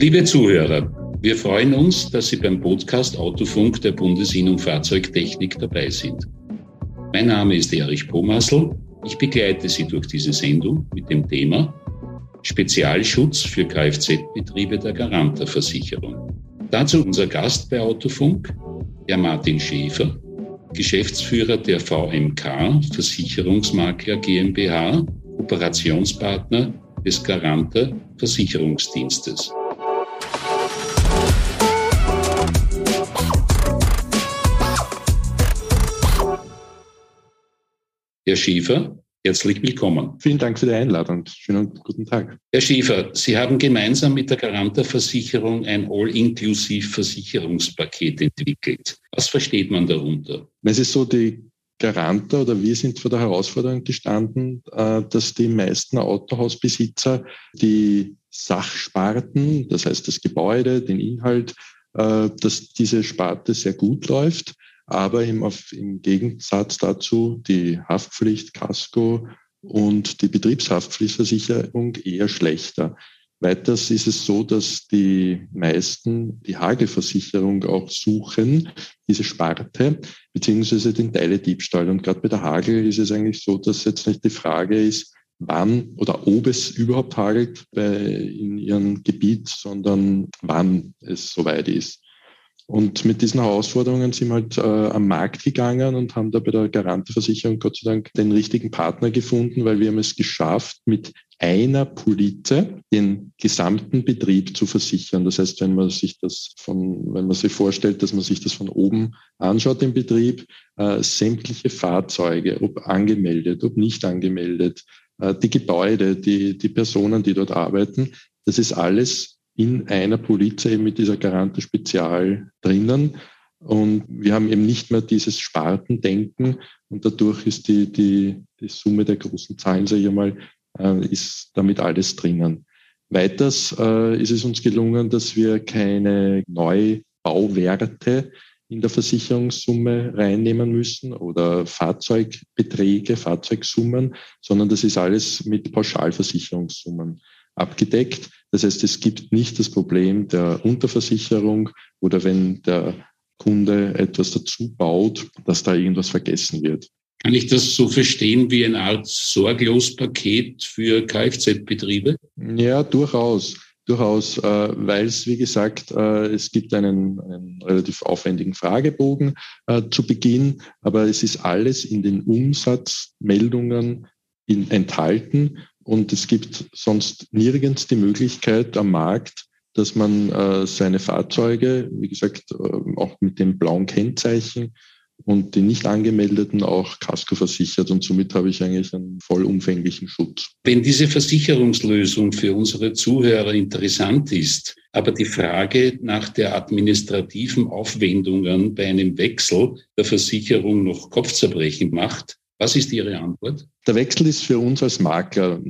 Liebe Zuhörer, wir freuen uns, dass Sie beim Podcast Autofunk der Bundesinnung Fahrzeugtechnik dabei sind. Mein Name ist Erich Pomassel. Ich begleite Sie durch diese Sendung mit dem Thema Spezialschutz für Kfz-Betriebe der Garanta-Versicherung. Dazu unser Gast bei Autofunk, Herr Martin Schäfer, Geschäftsführer der VMK Versicherungsmakler GmbH, Operationspartner des Garanta Versicherungsdienstes. Herr Schiefer, herzlich willkommen. Vielen Dank für die Einladung. Schönen guten Tag. Herr Schiefer, Sie haben gemeinsam mit der Garanta Versicherung ein All-Inclusive-Versicherungspaket entwickelt. Was versteht man darunter? Es ist so, die Garanta oder wir sind vor der Herausforderung gestanden, äh, dass die meisten Autohausbesitzer die Sachsparten, das heißt das Gebäude, den Inhalt, äh, dass diese Sparte sehr gut läuft aber im, im Gegensatz dazu die Haftpflicht, Casco und die Betriebshaftpflichtversicherung eher schlechter. Weiters ist es so, dass die meisten die Hagelversicherung auch suchen, diese Sparte, beziehungsweise den Teilediebstahl. Und gerade bei der Hagel ist es eigentlich so, dass jetzt nicht die Frage ist, wann oder ob es überhaupt hagelt bei, in ihrem Gebiet, sondern wann es soweit ist. Und mit diesen Herausforderungen sind wir halt äh, am Markt gegangen und haben da bei der Garanteversicherung Gott sei Dank den richtigen Partner gefunden, weil wir haben es geschafft, mit einer Polize den gesamten Betrieb zu versichern. Das heißt, wenn man sich das von, wenn man sich vorstellt, dass man sich das von oben anschaut, den Betrieb, äh, sämtliche Fahrzeuge, ob angemeldet, ob nicht angemeldet, äh, die Gebäude, die, die Personen, die dort arbeiten, das ist alles in einer Police eben mit dieser Garante Spezial drinnen. Und wir haben eben nicht mehr dieses Spartendenken und dadurch ist die, die, die Summe der großen Zahlen, sage ich mal, äh, ist damit alles drinnen. Weiters äh, ist es uns gelungen, dass wir keine Neubauwerte in der Versicherungssumme reinnehmen müssen oder Fahrzeugbeträge, Fahrzeugsummen, sondern das ist alles mit Pauschalversicherungssummen abgedeckt. Das heißt, es gibt nicht das Problem der Unterversicherung oder wenn der Kunde etwas dazu baut, dass da irgendwas vergessen wird. Kann ich das so verstehen wie eine Art Sorglospaket für Kfz-Betriebe? Ja, durchaus. Durchaus, äh, weil es, wie gesagt, äh, es gibt einen, einen relativ aufwendigen Fragebogen äh, zu Beginn, aber es ist alles in den Umsatzmeldungen in, enthalten und es gibt sonst nirgends die Möglichkeit am Markt, dass man äh, seine Fahrzeuge, wie gesagt, äh, auch mit dem blauen Kennzeichen und den nicht angemeldeten auch Casco versichert. Und somit habe ich eigentlich einen vollumfänglichen Schutz. Wenn diese Versicherungslösung für unsere Zuhörer interessant ist, aber die Frage nach der administrativen Aufwendungen bei einem Wechsel der Versicherung noch Kopfzerbrechen macht, was ist Ihre Antwort? Der Wechsel ist für uns als Makler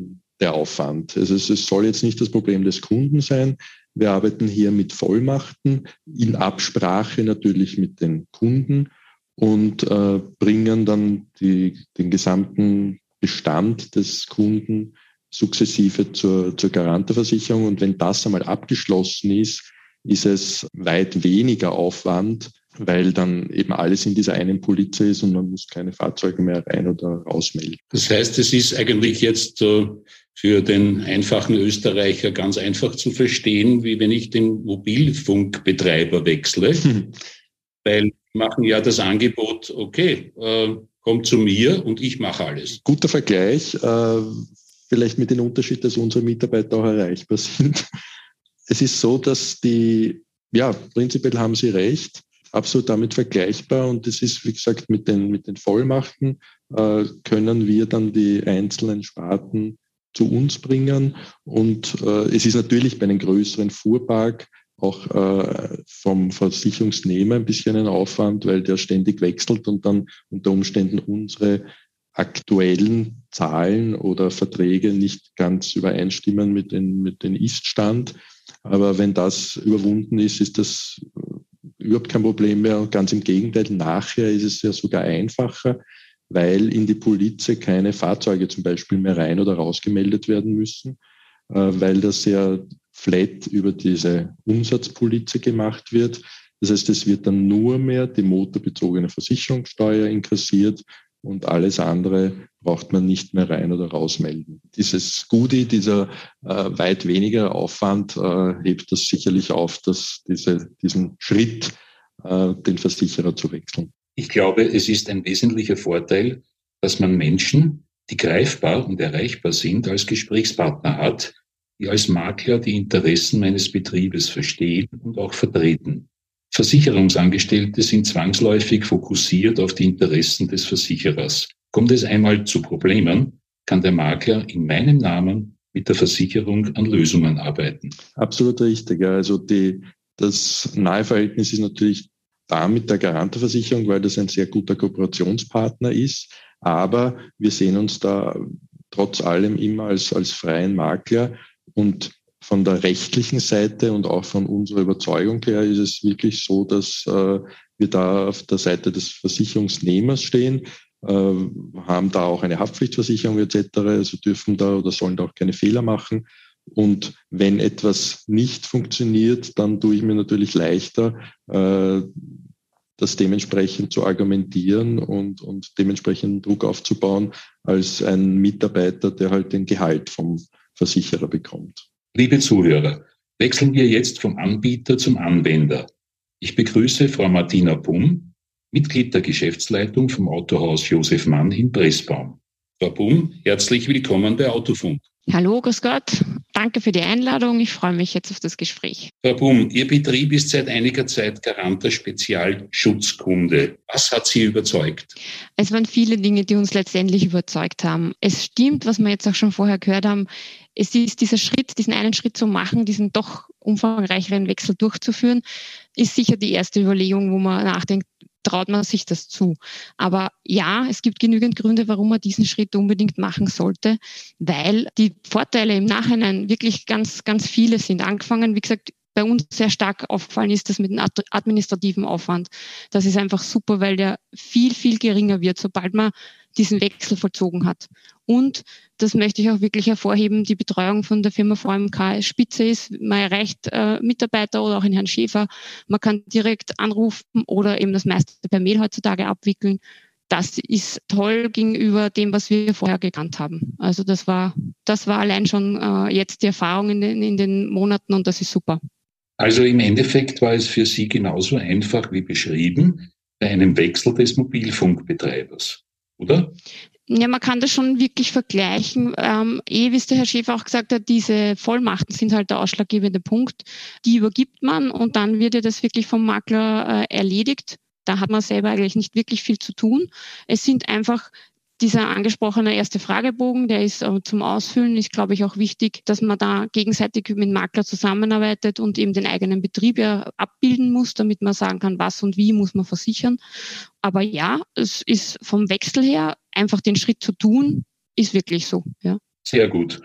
der Aufwand. Also es soll jetzt nicht das Problem des Kunden sein. Wir arbeiten hier mit Vollmachten in Absprache natürlich mit den Kunden und äh, bringen dann die, den gesamten Bestand des Kunden sukzessive zur, zur Garanteversicherung. Und wenn das einmal abgeschlossen ist, ist es weit weniger Aufwand, weil dann eben alles in dieser einen Polize ist und man muss keine Fahrzeuge mehr rein oder rausmelden. Das heißt, es ist eigentlich jetzt für den einfachen Österreicher ganz einfach zu verstehen, wie wenn ich den Mobilfunkbetreiber wechsle, weil wir machen ja das Angebot, okay, äh, kommt zu mir und ich mache alles. Guter Vergleich, äh, vielleicht mit dem Unterschied, dass unsere Mitarbeiter auch erreichbar sind. Es ist so, dass die, ja, prinzipiell haben Sie recht, absolut damit vergleichbar. Und das ist, wie gesagt, mit den, mit den Vollmachten äh, können wir dann die einzelnen Sparten zu uns bringen. Und äh, es ist natürlich bei einem größeren Fuhrpark auch äh, vom Versicherungsnehmer ein bisschen ein Aufwand, weil der ständig wechselt und dann unter Umständen unsere aktuellen Zahlen oder Verträge nicht ganz übereinstimmen mit den, mit den Ist-Stand. Aber wenn das überwunden ist, ist das überhaupt kein Problem mehr. Ganz im Gegenteil, nachher ist es ja sogar einfacher, weil in die Polize keine Fahrzeuge zum Beispiel mehr rein oder rausgemeldet werden müssen, äh, weil das ja flat über diese Umsatzpolize gemacht wird. Das heißt, es wird dann nur mehr die motorbezogene Versicherungssteuer inkassiert und alles andere braucht man nicht mehr rein oder rausmelden. Dieses Goodie, dieser äh, weit weniger Aufwand äh, hebt das sicherlich auf, dass diese, diesen Schritt, äh, den Versicherer zu wechseln. Ich glaube, es ist ein wesentlicher Vorteil, dass man Menschen, die greifbar und erreichbar sind, als Gesprächspartner hat, die als Makler die Interessen meines Betriebes verstehen und auch vertreten. Versicherungsangestellte sind zwangsläufig fokussiert auf die Interessen des Versicherers. Kommt es einmal zu Problemen, kann der Makler in meinem Namen mit der Versicherung an Lösungen arbeiten. Absolut richtig. Also die, das nahe Verhältnis ist natürlich da mit der Garanterversicherung, weil das ein sehr guter Kooperationspartner ist. Aber wir sehen uns da trotz allem immer als, als freien Makler und von der rechtlichen Seite und auch von unserer Überzeugung her ist es wirklich so, dass äh, wir da auf der Seite des Versicherungsnehmers stehen, haben da auch eine Haftpflichtversicherung etc., also dürfen da oder sollen da auch keine Fehler machen. Und wenn etwas nicht funktioniert, dann tue ich mir natürlich leichter, äh, das dementsprechend zu argumentieren und, und dementsprechend Druck aufzubauen, als ein Mitarbeiter, der halt den Gehalt vom Versicherer bekommt. Liebe Zuhörer, wechseln wir jetzt vom Anbieter zum Anwender. Ich begrüße Frau Martina Bum, Mitglied der Geschäftsleitung vom Autohaus Josef Mann in Pressbaum. Frau Bum, herzlich willkommen bei Autofunk. Hallo, grüß Gott. Danke für die Einladung. Ich freue mich jetzt auf das Gespräch. Frau Bum, Ihr Betrieb ist seit einiger Zeit Garanter Spezialschutzkunde. Was hat Sie überzeugt? Es waren viele Dinge, die uns letztendlich überzeugt haben. Es stimmt, was wir jetzt auch schon vorher gehört haben. Es ist dieser Schritt, diesen einen Schritt zu machen, diesen doch umfangreicheren Wechsel durchzuführen, ist sicher die erste Überlegung, wo man nachdenkt, traut man sich das zu. Aber ja, es gibt genügend Gründe, warum man diesen Schritt unbedingt machen sollte, weil die Vorteile im Nachhinein wirklich ganz, ganz viele sind. Angefangen, wie gesagt, bei uns sehr stark aufgefallen ist, das mit dem administrativen Aufwand. Das ist einfach super, weil der viel, viel geringer wird, sobald man diesen Wechsel vollzogen hat. Und das möchte ich auch wirklich hervorheben, die Betreuung von der Firma VMK spitze ist. Man erreicht äh, Mitarbeiter oder auch in Herrn Schäfer. Man kann direkt anrufen oder eben das meiste per Mail heutzutage abwickeln. Das ist toll gegenüber dem, was wir vorher gekannt haben. Also das war, das war allein schon äh, jetzt die Erfahrung in den, in den Monaten und das ist super. Also im Endeffekt war es für Sie genauso einfach wie beschrieben bei einem Wechsel des Mobilfunkbetreibers, oder? Ja, man kann das schon wirklich vergleichen. Ähm, eh, wie es der Herr Schäfer auch gesagt hat, diese Vollmachten sind halt der ausschlaggebende Punkt. Die übergibt man und dann wird ja das wirklich vom Makler äh, erledigt. Da hat man selber eigentlich nicht wirklich viel zu tun. Es sind einfach dieser angesprochene erste Fragebogen, der ist äh, zum Ausfüllen, ist, glaube ich, auch wichtig, dass man da gegenseitig mit Makler zusammenarbeitet und eben den eigenen Betrieb ja abbilden muss, damit man sagen kann, was und wie muss man versichern. Aber ja, es ist vom Wechsel her einfach den Schritt zu tun, ist wirklich so. Ja. Sehr gut.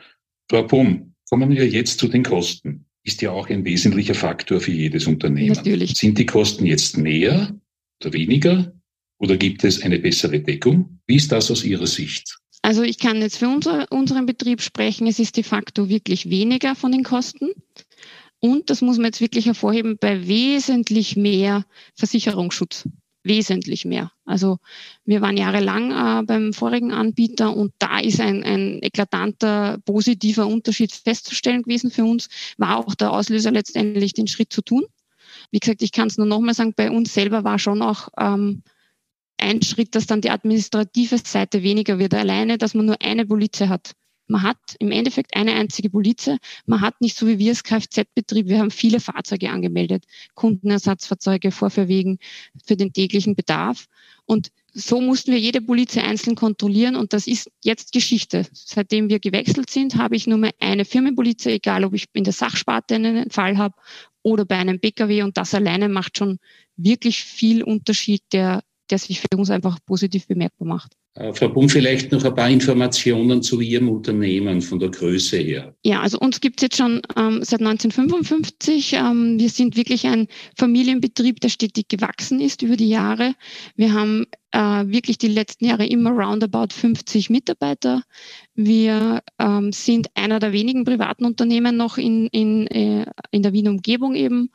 Frau Pum, kommen wir jetzt zu den Kosten. Ist ja auch ein wesentlicher Faktor für jedes Unternehmen. Natürlich. Sind die Kosten jetzt mehr oder weniger? Oder gibt es eine bessere Deckung? Wie ist das aus Ihrer Sicht? Also ich kann jetzt für unser, unseren Betrieb sprechen. Es ist de facto wirklich weniger von den Kosten. Und das muss man jetzt wirklich hervorheben, bei wesentlich mehr Versicherungsschutz. Wesentlich mehr. Also wir waren jahrelang äh, beim vorigen Anbieter und da ist ein, ein eklatanter positiver Unterschied festzustellen gewesen für uns. War auch der Auslöser letztendlich, den Schritt zu tun. Wie gesagt, ich kann es nur nochmal sagen, bei uns selber war schon auch ähm, ein Schritt, dass dann die administrative Seite weniger wird. Alleine, dass man nur eine Polize hat. Man hat im Endeffekt eine einzige Polize. Man hat nicht so wie wir als Kfz-Betrieb, wir haben viele Fahrzeuge angemeldet, Kundenersatzfahrzeuge, Vorführwegen für den täglichen Bedarf. Und so mussten wir jede Polize einzeln kontrollieren und das ist jetzt Geschichte. Seitdem wir gewechselt sind, habe ich nur mehr eine Firmenpolize, egal ob ich in der Sachsparte einen Fall habe oder bei einem Pkw und das alleine macht schon wirklich viel Unterschied, der der sich für uns einfach positiv bemerkbar macht. Äh, Frau Bum, vielleicht noch ein paar Informationen zu Ihrem Unternehmen von der Größe her. Ja, also uns gibt es jetzt schon ähm, seit 1955. Ähm, wir sind wirklich ein Familienbetrieb, der stetig gewachsen ist über die Jahre. Wir haben äh, wirklich die letzten Jahre immer roundabout 50 Mitarbeiter. Wir ähm, sind einer der wenigen privaten Unternehmen noch in, in, äh, in der Wiener Umgebung eben.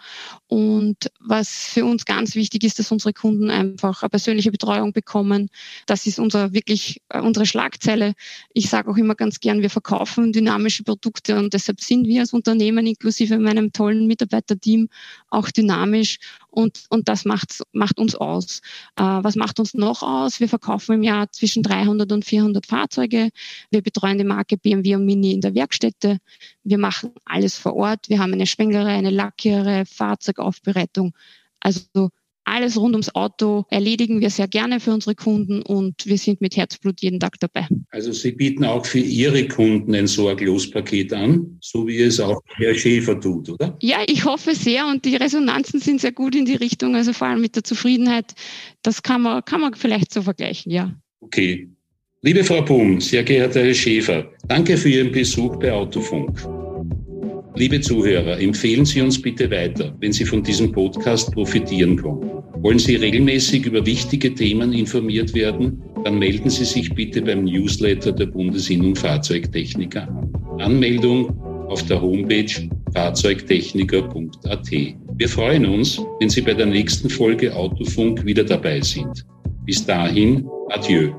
Und was für uns ganz wichtig ist, dass unsere Kunden einfach eine persönliche Betreuung bekommen. Das ist unser wirklich äh, unsere Schlagzeile. Ich sage auch immer ganz gern, wir verkaufen dynamische Produkte und deshalb sind wir als Unternehmen inklusive meinem tollen Mitarbeiterteam auch dynamisch und, und das macht, macht uns aus. Äh, was macht uns noch aus? Wir verkaufen im Jahr zwischen 300 und 400 Fahrzeuge. Wir betreuen die Marke BMW und Mini in der Werkstätte. Wir machen alles vor Ort. Wir haben eine Schwenglerei, eine Lackiererei, Fahrzeugaufbereitung. Also alles rund ums Auto erledigen wir sehr gerne für unsere Kunden und wir sind mit Herzblut jeden Tag dabei. Also Sie bieten auch für Ihre Kunden ein Sorglospaket an, so wie es auch Herr Schäfer tut, oder? Ja, ich hoffe sehr und die Resonanzen sind sehr gut in die Richtung, also vor allem mit der Zufriedenheit. Das kann man, kann man vielleicht so vergleichen, ja. Okay. Liebe Frau Bum, sehr geehrter Herr Schäfer, danke für Ihren Besuch bei Autofunk. Liebe Zuhörer, empfehlen Sie uns bitte weiter, wenn Sie von diesem Podcast profitieren konnten. Wollen Sie regelmäßig über wichtige Themen informiert werden? Dann melden Sie sich bitte beim Newsletter der Bundesinnung Fahrzeugtechniker an. Anmeldung auf der Homepage fahrzeugtechniker.at. Wir freuen uns, wenn Sie bei der nächsten Folge Autofunk wieder dabei sind. Bis dahin, adieu.